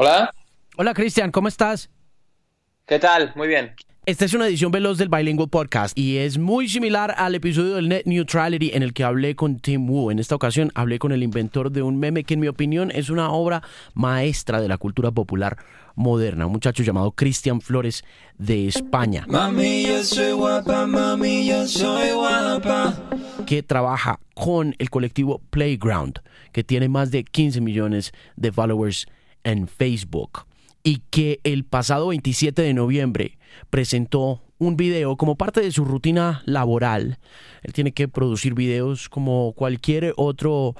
Hola. Hola Cristian, ¿cómo estás? ¿Qué tal? Muy bien. Esta es una edición veloz del Bilingual Podcast y es muy similar al episodio del Net Neutrality en el que hablé con Tim Wu. En esta ocasión hablé con el inventor de un meme que en mi opinión es una obra maestra de la cultura popular moderna, un muchacho llamado Cristian Flores de España. Mami, yo soy guapa, mami, yo soy guapa. que trabaja con el colectivo Playground, que tiene más de 15 millones de followers en Facebook y que el pasado 27 de noviembre presentó un video como parte de su rutina laboral. Él tiene que producir videos como cualquier otro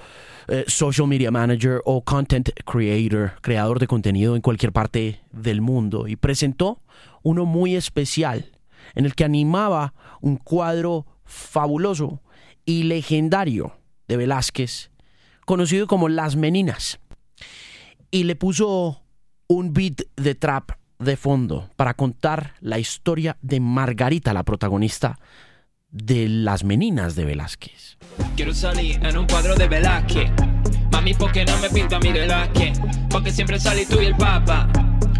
eh, social media manager o content creator, creador de contenido en cualquier parte del mundo. Y presentó uno muy especial en el que animaba un cuadro fabuloso y legendario de Velázquez, conocido como Las Meninas. Y le puso un beat de trap de fondo para contar la historia de Margarita, la protagonista de Las Meninas de Velázquez. Quiero salir en un cuadro de Velázquez. Mami, ¿por qué no me pinta mi Velázquez? Porque siempre salís tú y el papa.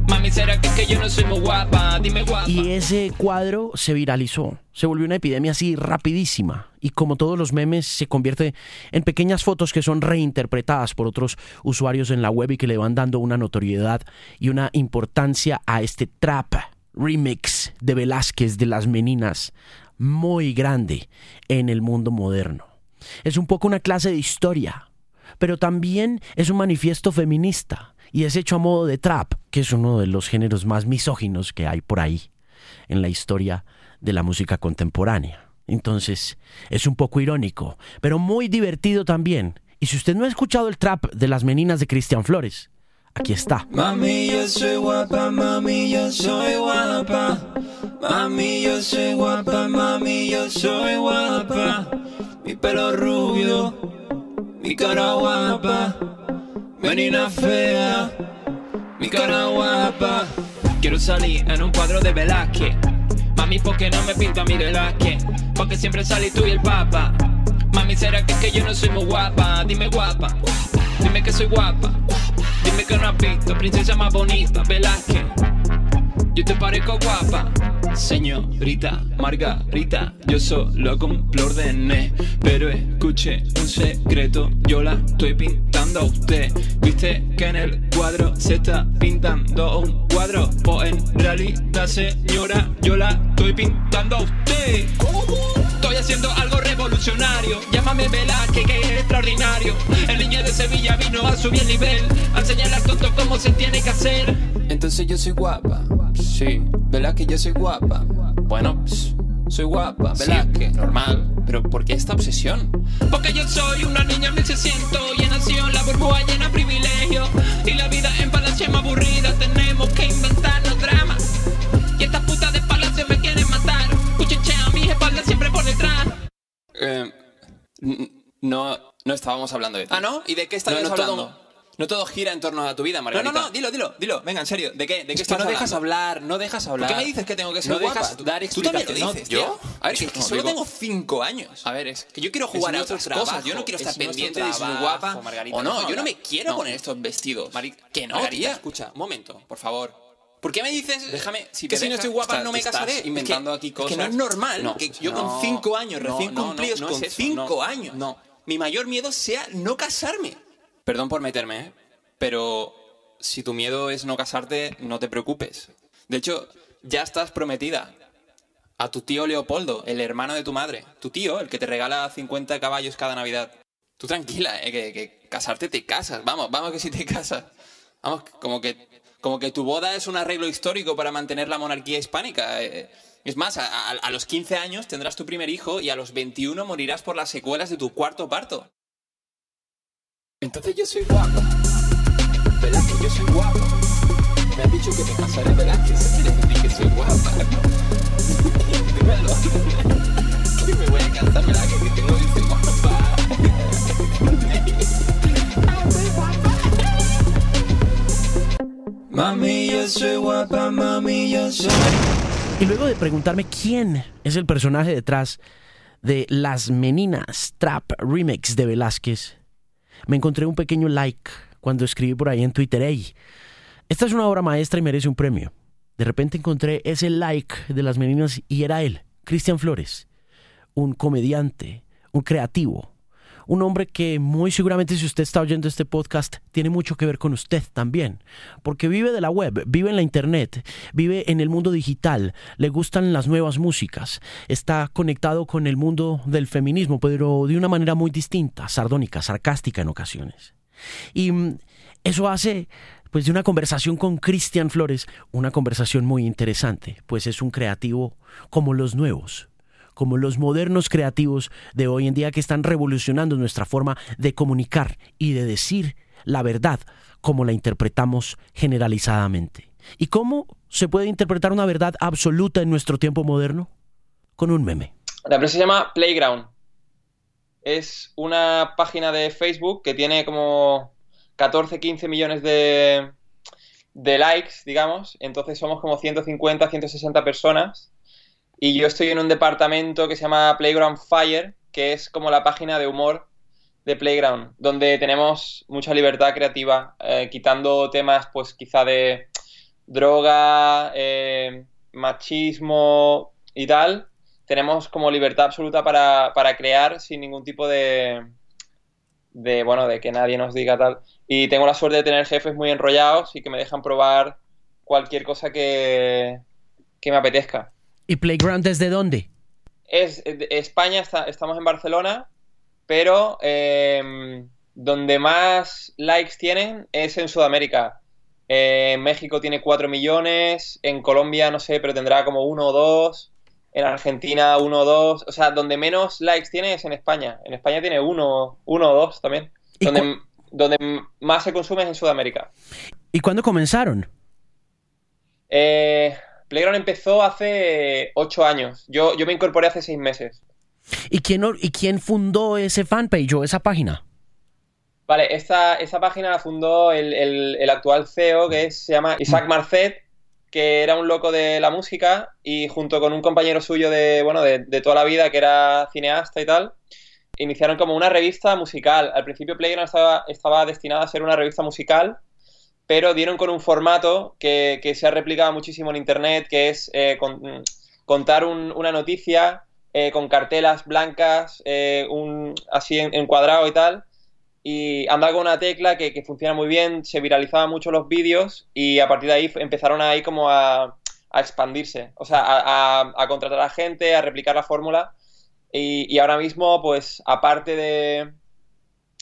Mami, ¿será que es que yo no soy muy guapa? Dime guapa. Y ese cuadro se viralizó, se volvió una epidemia así rapidísima. Y como todos los memes, se convierte en pequeñas fotos que son reinterpretadas por otros usuarios en la web y que le van dando una notoriedad y una importancia a este trap remix de Velázquez de las Meninas muy grande en el mundo moderno. Es un poco una clase de historia, pero también es un manifiesto feminista y es hecho a modo de trap, que es uno de los géneros más misóginos que hay por ahí en la historia de la música contemporánea. Entonces, es un poco irónico, pero muy divertido también. Y si usted no ha escuchado el trap de las meninas de Cristian Flores, aquí está. Mami, yo soy guapa, mami, yo soy guapa. Mami, yo soy guapa, mami, yo soy guapa. Mi pelo rubio, mi cara guapa. Menina fea, mi cara guapa. Quiero salir en un cuadro de Velázquez. Mami, ¿por qué no me pinta mi Velázquez? Porque siempre salís tú y el papa. Mami, ¿será que es que yo no soy muy guapa? Dime guapa, dime que soy guapa. Dime que no has visto princesa más bonita, Velázquez. Yo te parezco guapa, señorita Margarita. Yo solo cumplo órdenes, pero escuche un secreto. Yo la estoy pintando a usted. Viste que en el cuadro se está pintando un cuadro. Pues en realidad, señora, yo la estoy pintando a usted. Estoy haciendo algo revolucionario. Llámame Velázquez, que es extraordinario. El niño de Sevilla vino a subir el nivel. A enseñarle al tonto cómo se tiene que hacer. Entonces yo soy guapa. Sí. Velázquez, yo soy guapa. Bueno, pss, soy guapa, Velázquez. normal. Pero ¿por qué esta obsesión? Porque yo soy una niña 1600 y he nacido en la burbuja llena de privilegio. Y la vida en palacio es más aburrida. Tenemos que inventarnos dramas. Y estas putas de palacio me quieren matar. Cuchichean mis espaldas siempre por detrás. Eh, no, no estábamos hablando de ti. Ah, ¿no? ¿Y de qué no, no hablando? No todo gira en torno a tu vida, No, Margarita. no, no, dilo, dilo, dilo. Venga, en serio. ¿De qué, de qué Es que no dejas hablar, no dejas hablar. ¿Por qué me dices que tengo que ser no guapa? dejas dar Tú también lo dices, ¿Yo? tío. A ver, que, que No, solo digo- tengo cinco años. A ver, es Que yo quiero es jugar a otras cosas. Yo no quiero es estar pendiente de si soy guapa Margarita, o no. deja Yo no me quiero No. poner estos vestidos. Mari- que no, Margarita, tía. escucha, un momento, por favor. ¿Por qué me dices Déjame, si que si no estoy guapa está- no me casaré? Inventando aquí Es que no cosas. es normal No, que yo no, con cinco años, no, recién no, no, cumplidos, no con cinco no, años, no. mi mayor miedo sea no casarme. Perdón por meterme, ¿eh? pero si tu miedo es no casarte, no te preocupes. De hecho, ya estás prometida a tu tío Leopoldo, el hermano de tu madre. Tu tío, el que te regala 50 caballos cada Navidad. Tú tranquila, ¿eh? que, casarte te casas. Vamos, vamos que si te casas. Vamos, como que, como que tu boda es un arreglo histórico para mantener la monarquía hispánica. eh. Es más, a los 15 años tendrás tu primer hijo y a los 21 morirás por las secuelas de tu cuarto parto. Entonces yo soy guapo. Velázquez, yo soy guapo. Me han dicho que me casaré, Velázquez. ¿Quieres decir que soy guapa? Dímelo. Que me voy a casar, Velázquez, que tengo que ser guapa. Mami, yo soy guapa, mami, yo soy. Y luego de preguntarme quién es el personaje detrás de Las Meninas Trap Remix de Velázquez, me encontré un pequeño like cuando escribí por ahí en Twitter, hey, Esta es una obra maestra y merece un premio. De repente encontré ese like de las meninas y era él, Cristian Flores, un comediante, un creativo, un hombre que muy seguramente si usted está oyendo este podcast tiene mucho que ver con usted también, porque vive de la web, vive en la internet, vive en el mundo digital, le gustan las nuevas músicas, está conectado con el mundo del feminismo, pero de una manera muy distinta, sardónica, sarcástica en ocasiones. Y mm, eso hace pues de una conversación con Cristian Flores, una conversación muy interesante, pues es un creativo como los nuevos, como los modernos creativos de hoy en día que están revolucionando nuestra forma de comunicar y de decir la verdad como la interpretamos generalizadamente. ¿Y cómo se puede interpretar una verdad absoluta en nuestro tiempo moderno? Con un meme. La empresa se llama Playground. Es una página de Facebook que tiene como 14, 15 millones de, likes, digamos. Entonces somos como 150, 160 personas y yo estoy en un departamento que se llama Playground Fire, que es como la página de humor de Playground, donde tenemos mucha libertad creativa, eh, quitando temas, pues quizá de droga, eh, machismo y tal. Tenemos como libertad absoluta para, para crear sin ningún tipo de, de, bueno, de que nadie nos diga tal. Y tengo la suerte de tener jefes muy enrollados y que me dejan probar cualquier cosa que, que me apetezca. ¿Y Playground desde dónde? Es, España, está, estamos en Barcelona, pero eh, donde más likes tienen es en Sudamérica. Eh, en México tiene 4 millones, en Colombia no sé, pero tendrá como 1 o 2, en Argentina 1 o 2, o sea, donde menos likes tiene es en España. En España tiene 1 o 2 también. Donde, donde más se consume es en Sudamérica. ¿Y cuándo comenzaron? Eh, Playground empezó hace ocho años. Yo, yo me incorporé hace seis meses. ¿Y quién, ¿Y quién fundó ese fanpage o esa página? Vale, esta, esa página la fundó el, el, actual CEO, que se llama Isaac mm. Marcet, que era un loco de la música, y junto con un compañero suyo de, bueno, de, de toda la vida, que era cineasta y tal, iniciaron como una revista musical. Al principio Playground estaba, estaba destinada a ser una revista musical, pero dieron con un formato que, se ha replicado muchísimo en Internet, que es eh, contar una noticia eh, con cartelas blancas, eh, un, así en, cuadrado y tal, y andaba con una tecla que, funciona muy bien, se viralizaban mucho los vídeos y a partir de ahí empezaron ahí como a, expandirse, o sea, a, contratar a gente, a replicar la fórmula y ahora mismo, pues aparte de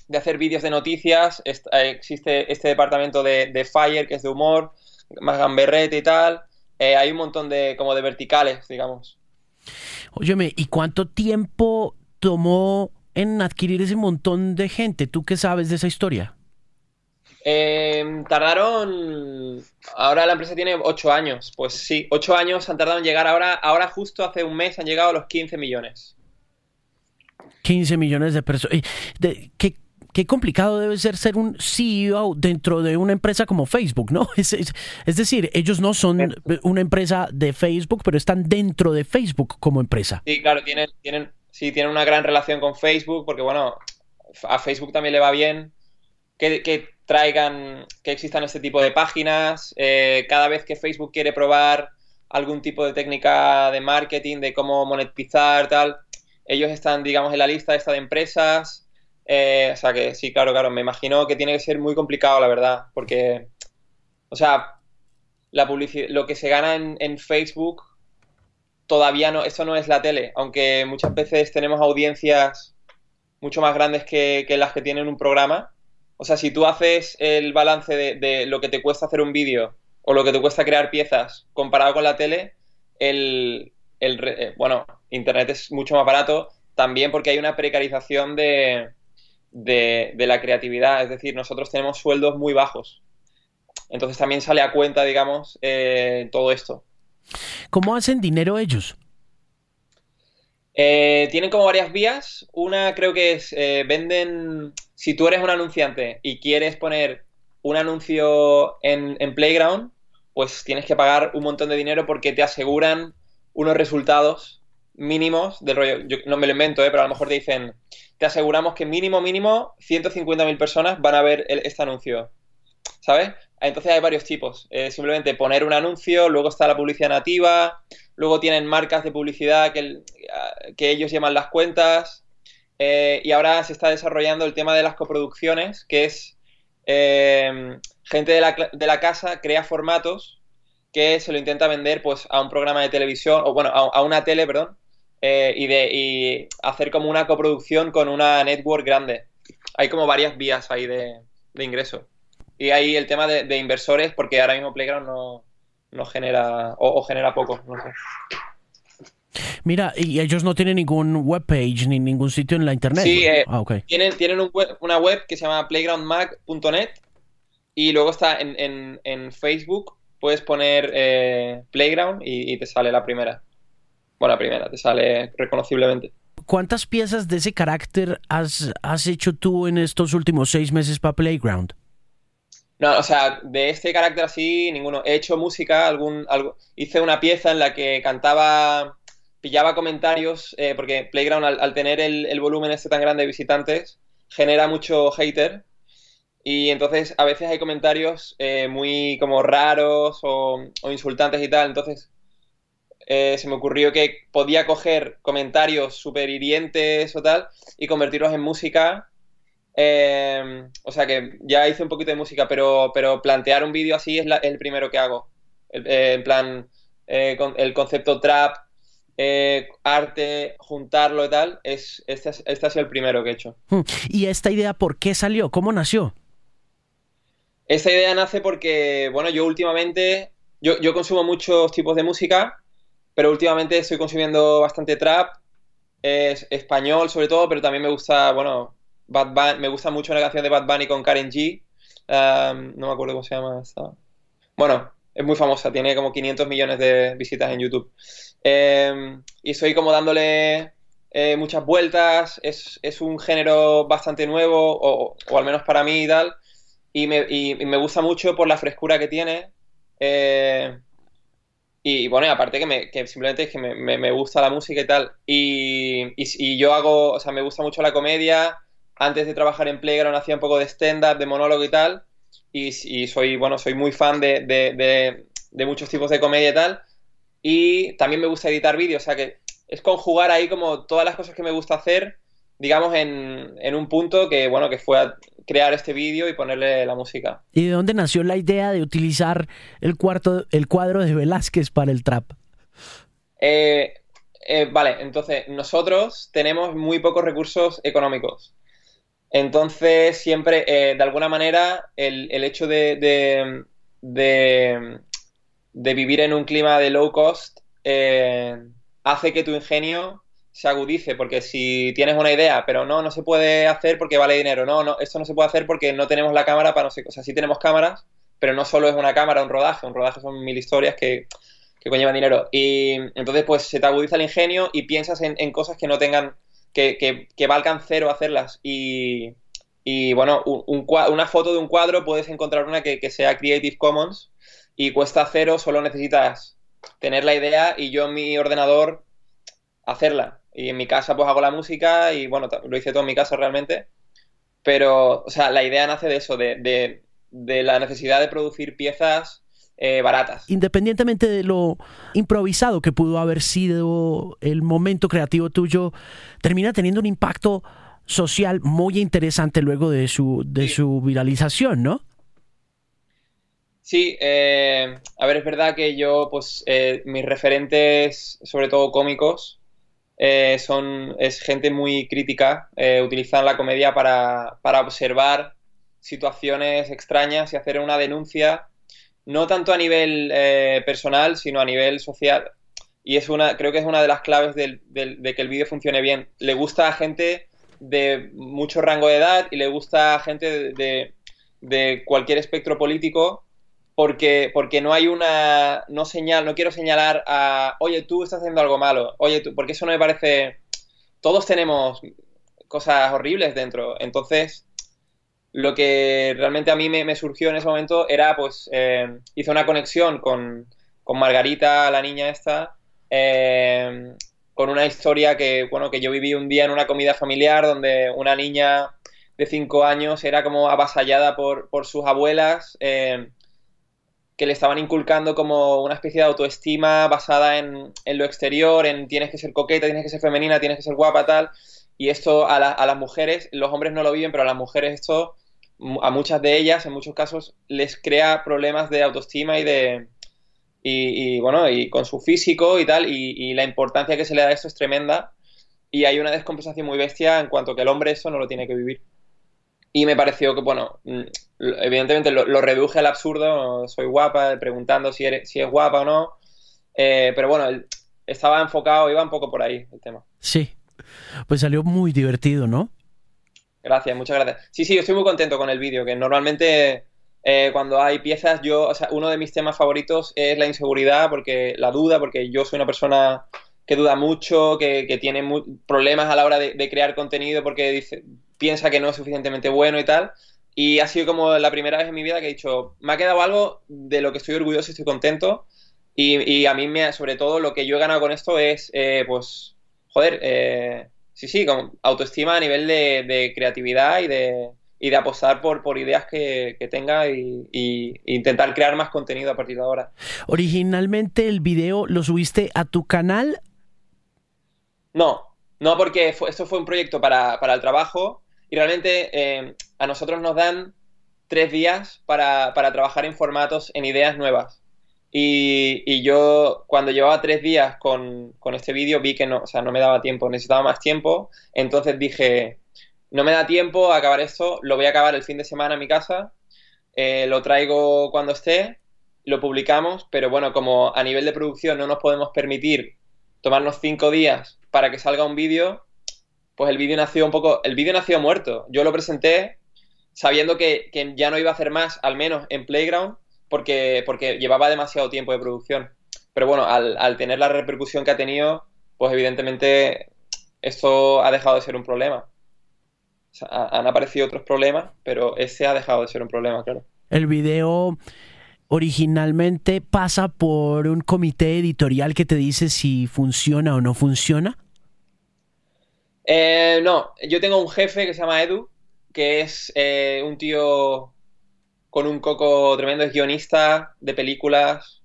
de hacer vídeos de noticias, eh, existe este departamento de, Fire, que es de humor, más gamberrete y tal. Eh, hay un montón de, como de verticales, digamos. Óyeme, ¿y cuánto tiempo tomó en adquirir ese montón de gente? ¿Tú qué sabes de esa historia? Em, tardaron. Ahora la empresa tiene ocho años. Pues sí, ocho años han tardado en llegar. Ahora, ahora justo hace un mes han llegado a los 15 millones. 15 millones de personas. ¿Qué, qué complicado debe ser ser un CEO dentro de una empresa como Facebook, ¿no? Es, decir, ellos no son una empresa de Facebook, pero están dentro de Facebook como empresa. Sí, claro, tienen, tienen, sí, tienen una gran relación con Facebook, porque bueno, a Facebook también le va bien que, traigan, que existan este tipo de páginas. Eh, cada vez que Facebook quiere probar algún tipo de técnica de marketing, de cómo monetizar, tal, ellos están, digamos, en la lista esta de empresas. Eh, o sea que sí, claro, claro, me imagino que tiene que ser muy complicado, la verdad, porque, o sea, la publicidad, lo que se gana en, Facebook todavía no, eso no es la tele, aunque muchas veces tenemos audiencias mucho más grandes que, las que tienen un programa. O sea, si tú haces el balance de, lo que te cuesta hacer un vídeo o lo que te cuesta crear piezas comparado con la tele, el, el, eh, bueno, Internet es mucho más barato también porque hay una precarización de, de, la creatividad. Es decir, nosotros tenemos sueldos muy bajos. Entonces también sale a cuenta, digamos, eh, todo esto. ¿Cómo hacen dinero ellos? Eh, tienen como varias vías. Una creo que es, eh, venden, si tú eres un anunciante y quieres poner un anuncio en, en, Playground, pues tienes que pagar un montón de dinero porque te aseguran unos resultados mínimos del rollo. Yo no me lo invento, pero a lo mejor te dicen, te aseguramos que mínimo, mínimo, 150.000 personas van a ver este anuncio. ¿Sabes? entonces hay varios tipos. Eh, simplemente poner un anuncio, luego está la publicidad nativa, luego tienen marcas de publicidad que, el- ellos llaman las cuentas, eh, y ahora se está desarrollando el tema de las coproducciones, que es eh, gente de la, cla- de la casa crea formatos que se lo intenta vender pues a un programa de televisión, o bueno, a, a una tele, perdón, eh, y, de, y hacer como una coproducción con una network grande. Hay como varias vías ahí de, de ingreso. Y ahí el tema de, de inversores, porque ahora mismo Playground no, no genera, o, o genera poco, no sé. Mira, y ellos no tienen ningún webpage ni ningún sitio en la internet. Sí, eh, ah, ok. Tienen, tienen un web- una web que se llama playgroundmag.net y luego está en, en- en Facebook, puedes poner eh, Playground y, y te sale la primera. Bueno, la primera, te sale reconociblemente. ¿Cuántas piezas de ese carácter has, has hecho tú en estos últimos seis meses para Playground? No, o sea, de este carácter así, ninguno. He hecho música, algún, algo, hice una pieza en la que cantaba, pillaba comentarios, eh, porque Playground al, al tener el, el volumen este tan grande de visitantes, genera mucho hater. Y entonces a veces hay comentarios eh, muy como raros o, o insultantes y tal. Entonces eh, se me ocurrió que podía coger comentarios súper hirientes o tal y convertirlos en música. Eh, o sea que ya hice un poquito de música, pero, pero plantear un vídeo así es, la- es el primero que hago. El- eh, en plan, eh, con- el concepto trap, arte, juntarlo y tal, es, este, es- este ha sido el primero que he hecho. Hmm. ¿Y esta idea por qué salió? ¿Cómo nació? Esta idea nace porque, bueno, yo últimamente, yo, yo consumo muchos tipos de música, pero últimamente estoy consumiendo bastante trap, es español sobre todo, pero también me gusta, bueno, Bad Bunny, me gusta mucho la canción de Bad Bunny con Karen G, no me acuerdo cómo se llama. Bueno, es muy famosa, tiene como 500 millones de visitas en YouTube. Eh, y estoy como dándole eh, muchas vueltas, es, es un género bastante nuevo, o, o al menos para mí y tal y me, y- y me gusta mucho por la frescura que tiene. eh, y bueno, aparte que, me, que simplemente es que me, me- gusta la música y tal. Y, y, yo hago, o sea, me gusta mucho la comedia. Antes de trabajar en Playground hacía un poco de stand-up, de monólogo y tal. Y, y soy, bueno, soy muy fan de, de, de- de muchos tipos de comedia y tal. Y también me gusta editar vídeos, o sea que es conjugar ahí como todas las cosas que me gusta hacer, digamos, en, en un punto que, bueno, que fue a crear este vídeo y ponerle la música. ¿Y de dónde nació la idea de utilizar el, cuarto, el cuadro de Velázquez para el trap? Eh, eh, vale, entonces nosotros tenemos muy pocos recursos económicos. Entonces, siempre, eh, de alguna manera, el, el hecho de, de, de- de vivir en un clima de low cost eh, hace que tu ingenio se agudice, porque si tienes una idea, pero no, no se puede hacer porque vale dinero, no, no, esto no se puede hacer porque no tenemos la cámara para no sé, o sea, sí tenemos cámaras, pero no solo es una cámara, un rodaje, un rodaje son mil historias que, que conllevan dinero. Y entonces, pues se te agudiza el ingenio y piensas en, en cosas que no tengan, que, que, que valgan cero hacerlas. Y, y bueno, un, un una foto de un cuadro puedes encontrar una que, que sea Creative Commons y cuesta cero, solo necesitas tener la idea y yo en mi ordenador hacerla. Y en mi casa pues hago la música y bueno, lo hice todo en mi casa realmente. Pero, o sea, la idea nace de eso, de, de, de la necesidad de producir piezas eh, baratas. Independientemente de lo improvisado que pudo haber sido el momento creativo tuyo, termina teniendo un impacto social muy interesante luego de su, de Sí. su viralización, ¿no? Sí, eh, a ver, es verdad que yo, pues, eh, mis referentes, sobre todo cómicos, eh, son, es gente muy crítica, eh, utilizan la comedia para, para observar situaciones extrañas y hacer una denuncia, no tanto a nivel eh, personal, sino a nivel social. Y es una, creo que es una de las claves del- del- de que el vídeo funcione bien. Le gusta a gente de mucho rango de edad y le gusta a gente de, de- de cualquier espectro político porque, porque no hay una, no señal, no quiero señalar a, oye, tú estás haciendo algo malo, oye, tú, porque eso no me parece, todos tenemos cosas horribles dentro, entonces lo que realmente a mí me, surgió en ese momento era, pues, eh, hice una conexión con, con Margarita, la niña esta, eh, con una historia que, bueno, que yo viví un día en una comida familiar donde una niña de cinco años era como avasallada por, por sus abuelas, eh, que le estaban inculcando como una especie de autoestima basada en, en lo exterior, en tienes que ser coqueta, tienes que ser femenina, tienes que ser guapa, tal. Y esto a, la- a las mujeres, los hombres no lo viven, pero a las mujeres esto, a muchas de ellas, en muchos casos, les crea problemas de autoestima y de... Y, y, bueno, y con su físico y tal, y, y la importancia que se le da a esto es tremenda. Y hay una descompensación muy bestia en cuanto que el hombre eso no lo tiene que vivir. Y me pareció que, bueno, mm, evidentemente lo, lo reduje al absurdo, soy guapa, preguntando si, eres, si es guapa o no. Eh, pero bueno, estaba enfocado, iba un poco por ahí el tema. Sí. Pues salió muy divertido, ¿no? Gracias, muchas gracias. Sí, sí, estoy muy contento con el vídeo, que normalmente eh, cuando hay piezas, yo, o sea, uno de mis temas favoritos es la inseguridad, porque la duda, porque yo soy una persona que duda mucho, que, que tiene problemas a la hora de, de crear contenido porque dice, piensa que no es suficientemente bueno y tal. Y ha sido como la primera vez en mi vida que he dicho, me ha quedado algo de lo que estoy orgulloso y estoy contento. Y, y a mí, me, sobre todo, lo que yo he ganado con esto es, eh, pues, joder, eh, sí, sí, con autoestima a nivel de, de creatividad y de, y de apostar por, por ideas que, que tenga y, y intentar crear más contenido a partir de ahora. Originalmente el video lo subiste a tu canal. No, no porque fue- esto fue un proyecto para, para el trabajo y realmente eh, a nosotros nos dan tres días para, para trabajar en formatos, en ideas nuevas. Y, y yo cuando llevaba tres días con, con este vídeo vi que no, o sea, no me daba tiempo, necesitaba más tiempo. Entonces dije, no me da tiempo a acabar esto, lo voy a acabar el fin de semana en mi casa, eh, lo traigo cuando esté, lo publicamos, pero bueno, como a nivel de producción no nos podemos permitir tomarnos cinco días para que salga un vídeo, pues el vídeo nació un poco, el vídeo nació muerto. Yo lo presenté sabiendo que, que ya no iba a hacer más, al menos en Playground, porque, porque llevaba demasiado tiempo de producción. Pero bueno, al, al tener la repercusión que ha tenido, pues evidentemente esto ha dejado de ser un problema. Han aparecido otros problemas, pero ese ha dejado de ser un problema, claro. El video originalmente pasa por un comité editorial que te dice si funciona o no funciona. Eh, no, yo tengo un jefe que se llama Edu, que es eh, un tío con un coco tremendo, es guionista de películas,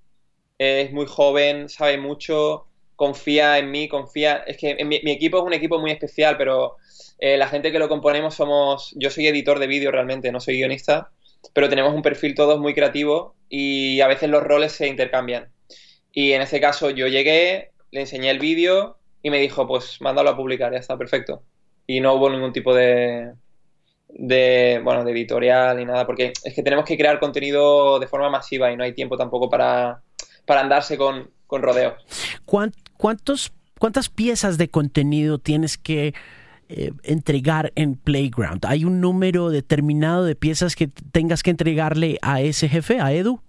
es muy joven, sabe mucho, confía en mí, confía... Es que en mi, equipo es un equipo muy especial, pero eh, la gente que lo componemos somos... Yo soy editor de vídeo realmente, no soy guionista, pero tenemos un perfil todos muy creativo y a veces los roles se intercambian. Y en este caso yo llegué, le enseñé el vídeo y me dijo, pues mándalo a publicar, ya está, perfecto. Y no hubo ningún tipo de, de, bueno, de editorial ni nada, porque es que tenemos que crear contenido de forma masiva y no hay tiempo tampoco para, para andarse con, con rodeos. ¿Cuán- ¿Cuántos, ¿Cuántas piezas de contenido tienes que eh, entregar en Playground? ¿Hay un número determinado de piezas que tengas que entregarle a ese jefe, a Edu?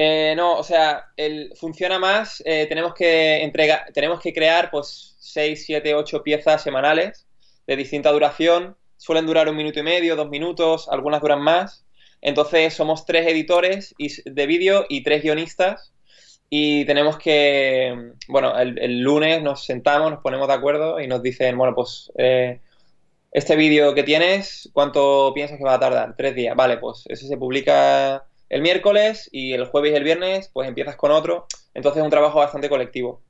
Eh, no, o sea, el, funciona más, eh, tenemos que entregar, tenemos que crear pues 6, 7, 8 piezas semanales de distinta duración, suelen durar un minuto y medio, dos minutos, algunas duran más, entonces somos tres editores de vídeo y tres guionistas. Y tenemos que, bueno, el, el lunes nos sentamos, nos ponemos de acuerdo y nos dicen, bueno, pues eh, este vídeo que tienes, ¿cuánto piensas que va a tardar? Tres días, vale, pues ese se publica el miércoles y el jueves y el viernes pues empiezas con otro. Entonces es un trabajo bastante colectivo.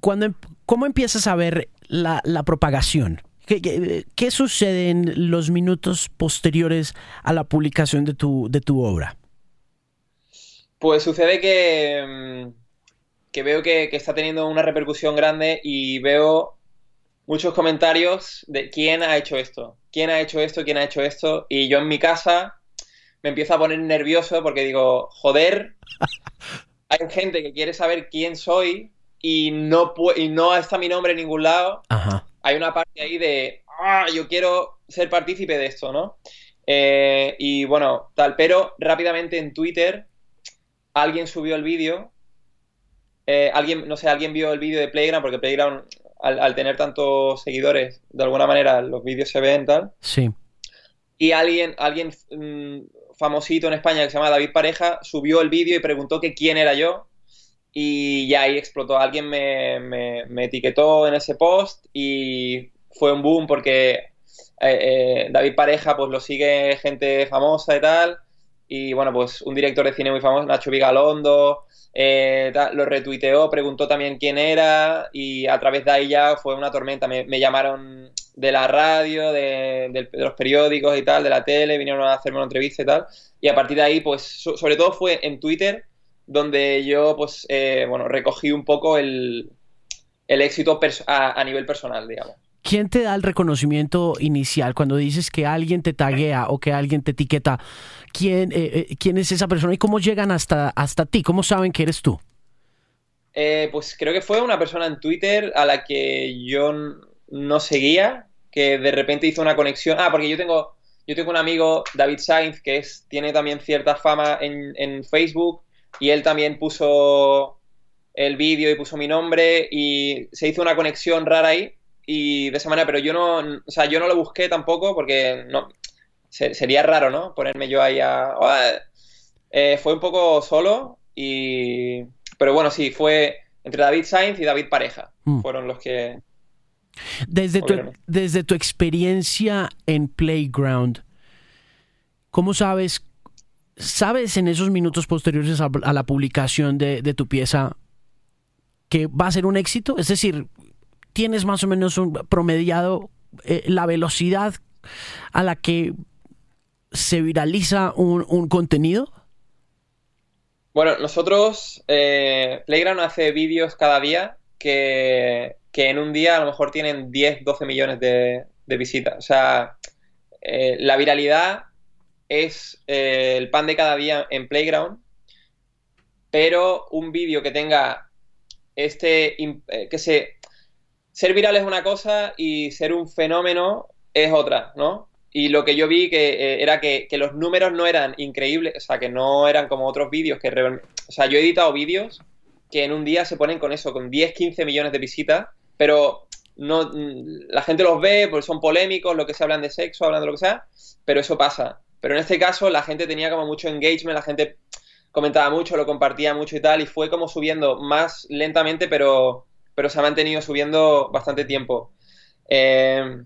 Cuando, em- ¿Cómo empiezas a ver la, la propagación? ¿Qué, qué, qué sucede en los minutos posteriores a la publicación de tu, de tu obra? Pues sucede que, mm, que veo que, que está teniendo una repercusión grande y veo muchos comentarios de quién ha hecho esto, quién ha hecho esto, quién ha hecho esto. Y yo en mi casa me empiezo a poner nervioso porque digo, joder, hay gente que quiere saber quién soy y no, y no está mi nombre en ningún lado. Ajá. hay una parte ahí de, ah, yo quiero ser partícipe de esto, ¿no? Eh, y bueno, tal, pero rápidamente en Twitter alguien subió el vídeo, eh, alguien, no sé, alguien vio el vídeo de Playground, porque Playground, al, al tener tantos seguidores, de alguna manera los vídeos se ven, tal, Sí. y alguien, alguien mm, famosito en España que se llama David Pareja subió el vídeo y preguntó que quién era yo y ya ahí explotó. Alguien me, me- etiquetó en ese post y fue un boom porque eh, eh, David Pareja pues lo sigue gente famosa y tal y bueno, pues un director de cine muy famoso, Nacho Vigalondo, eh, lo retuiteó, preguntó también quién era y a través de ahí ya fue una tormenta. Me, llamaron de la radio, de, los periódicos y tal, de la tele, vinieron a hacerme una entrevista y tal. Y a partir de ahí, pues so- sobre todo fue en Twitter donde yo, pues, eh, bueno, recogí un poco el, el éxito a nivel personal, digamos. ¿Quién te da el reconocimiento inicial cuando dices que alguien te taguea o que alguien te etiqueta? ¿Quién, eh, eh, ¿quién es esa persona y cómo llegan hasta, hasta ti? ¿Cómo saben que eres tú? Eh, pues creo que fue una persona en Twitter a la que yo no seguía, que de repente hizo una conexión. Ah, porque yo tengo, yo tengo un amigo, David Sainz, que es, tiene también cierta fama en, en Facebook, y él también puso el vídeo y puso mi nombre, y se hizo una conexión rara ahí, y de esa manera, pero yo no, o sea, yo no lo busqué tampoco, porque no, se- sería raro, ¿no? Ponerme yo ahí a... Eh, fue un poco solo y... Pero bueno, sí, fue entre David Sainz y David Pareja. Mm. Fueron los que... Desde tu, desde tu experiencia en Playground, ¿cómo sabes, sabes en esos minutos posteriores a, a la publicación de, de tu pieza que va a ser un éxito? Es decir, ¿tienes más o menos un promediado eh, la velocidad a la que se viraliza un, contenido? Bueno, nosotros, eh, Playground hace vídeos cada día que, que en un día a lo mejor tienen 10, 12 millones de, visitas. O sea, eh, la viralidad es el pan de cada día en Playground, pero un vídeo que tenga este, que se, ser viral es una cosa y ser un fenómeno es otra, ¿no? Y lo que yo vi que eh, era que, los números no eran increíbles, o sea, que no eran como otros vídeos que realmente... O sea, yo he editado vídeos que en un día se ponen con eso, con 10, 15 millones de visitas, pero no mm, la gente los ve, pues son polémicos, lo que se hablan de sexo, hablan de lo que sea, pero eso pasa. Pero en este caso la gente tenía como mucho engagement, la gente comentaba mucho, lo compartía mucho y tal, y fue como subiendo más lentamente, pero, pero se ha mantenido subiendo bastante tiempo. Eh,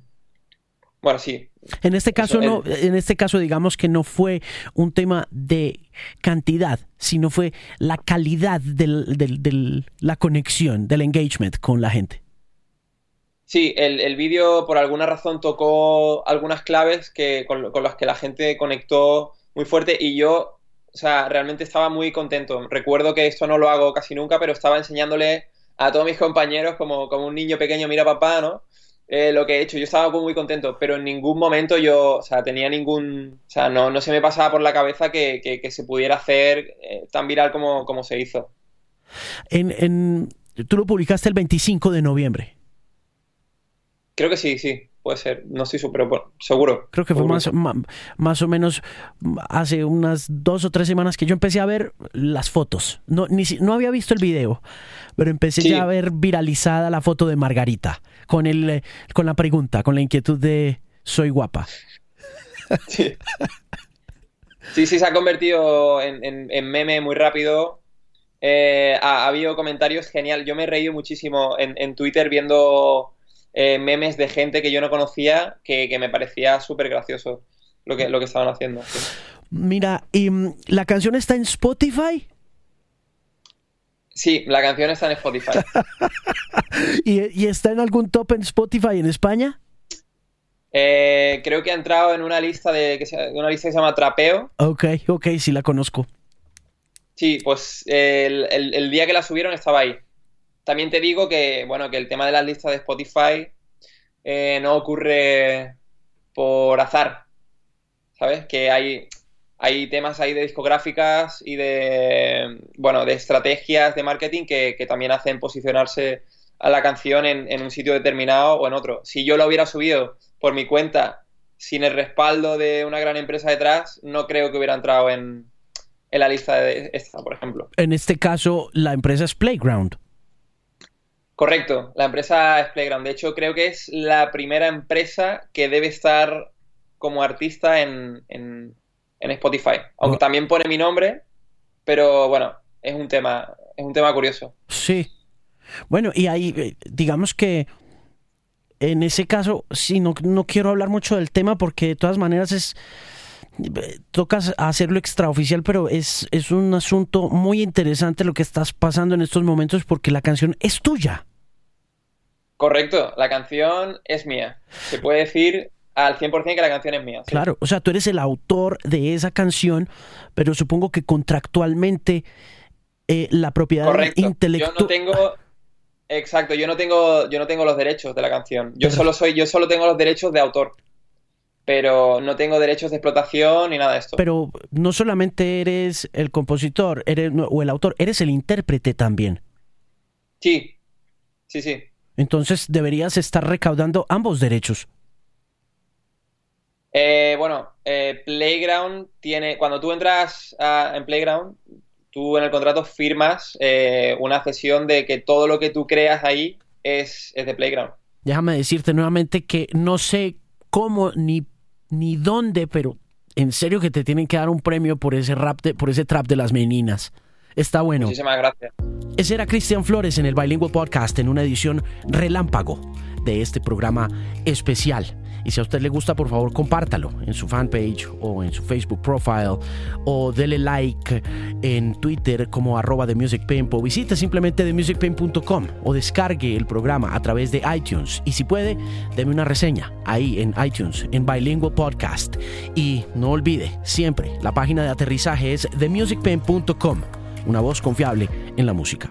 bueno, sí. En este caso, Eso, no, en este caso, digamos que no fue un tema de cantidad, sino fue la calidad del- la conexión, del engagement con la gente. Sí, el, el vídeo por alguna razón tocó algunas claves que, con, con las que la gente conectó muy fuerte y yo, o sea, realmente estaba muy contento. Recuerdo que esto no lo hago casi nunca, pero estaba enseñándole a todos mis compañeros como, como un niño pequeño, mira papá, ¿no? Eh, lo que he hecho. Yo estaba muy contento, pero en ningún momento yo, o sea, tenía ningún, o sea, no, no se me pasaba por la cabeza que, que- que se pudiera hacer eh, tan viral como, como se hizo. En, en- tú lo publicaste el 25 de noviembre. Creo que sí, sí, puede ser. No estoy bueno, seguro. Creo que fue más, más o menos hace unas dos o tres semanas que yo empecé a ver las fotos. No, ni, no había visto el video, pero empecé Sí. ya a ver viralizada la foto de Margarita con, el, eh, con la pregunta, con la inquietud de ¿soy guapa? Sí. Sí, sí, se ha convertido en, en- en meme muy rápido. Eh, ha, ha habido comentarios genial. Yo me he reído muchísimo en, en Twitter viendo eh, memes de gente que yo no conocía que, que me parecía súper gracioso lo que, lo que estaban haciendo. sí. Mira, y, mm, la canción está en Spotify Sí, la canción está en Spotify. y, y está en algún top en Spotify en España. Eh, creo que ha entrado en una lista de, que se, una lista que se llama Trapeo. Ok, ok, sí la conozco. Sí, pues eh, el, el- el día que la subieron estaba ahí. También te digo que, bueno, que el tema de las listas de Spotify eh, no ocurre por azar, ¿sabes? Que hay, hay temas ahí de discográficas y de, bueno, de estrategias de marketing que, que también hacen posicionarse a la canción en, un sitio determinado o en otro. Si yo lo hubiera subido por mi cuenta sin el respaldo de una gran empresa detrás, no creo que hubiera entrado en, en la lista de esta, por ejemplo. En este caso, la empresa es Playground. Correcto, la empresa es Playground. De hecho, creo que es la primera empresa que debe estar como artista en, en, en Spotify. Aunque Oh. también pone mi nombre, pero bueno, es un tema, es un tema curioso. Sí. Bueno, y ahí, eh, digamos que en ese caso, sí, no, no quiero hablar mucho del tema porque de todas maneras es, tocas hacerlo extraoficial, pero es, es un asunto muy interesante lo que estás pasando en estos momentos porque la canción es tuya. Correcto, la canción es mía. Se puede decir al 100% que la canción es mía. sí. Claro, o sea, tú eres el autor de esa canción, pero supongo que contractualmente eh, la propiedad Correcto. Yo intelectual... no tengo. Exacto, yo no tengo, yo no tengo los derechos de la canción. Yo solo soy, yo solo tengo los derechos de autor. Pero no tengo derechos de explotación ni nada de esto. Pero no solamente eres el compositor eres, o el autor, eres el intérprete también. Sí, sí, sí. Entonces deberías estar recaudando ambos derechos. Eh, bueno, eh, Playground tiene. Cuando tú entras a- en Playground, tú en el contrato firmas eh, una cesión de que todo lo que tú creas ahí es, es de Playground. Déjame decirte nuevamente que no sé cómo ni, ni dónde, pero en serio que te tienen que dar un premio por ese rap de, por ese trap de las meninas. Está bueno. Muchísimas gracias. Ese era Cristian Flores en el Bilingual Podcast en una edición relámpago de este programa especial. Y si a usted le gusta, por favor, compártalo en su fanpage o en su Facebook profile o dele like en Twitter como arroba de Music o visite simplemente themusicpimp.com o descargue el programa a través de iTunes. Y si puede, deme una reseña ahí en iTunes, en Bilingual Podcast. Y no olvide, siempre, la página de aterrizaje es themusicpimp.com una voz confiable en la música.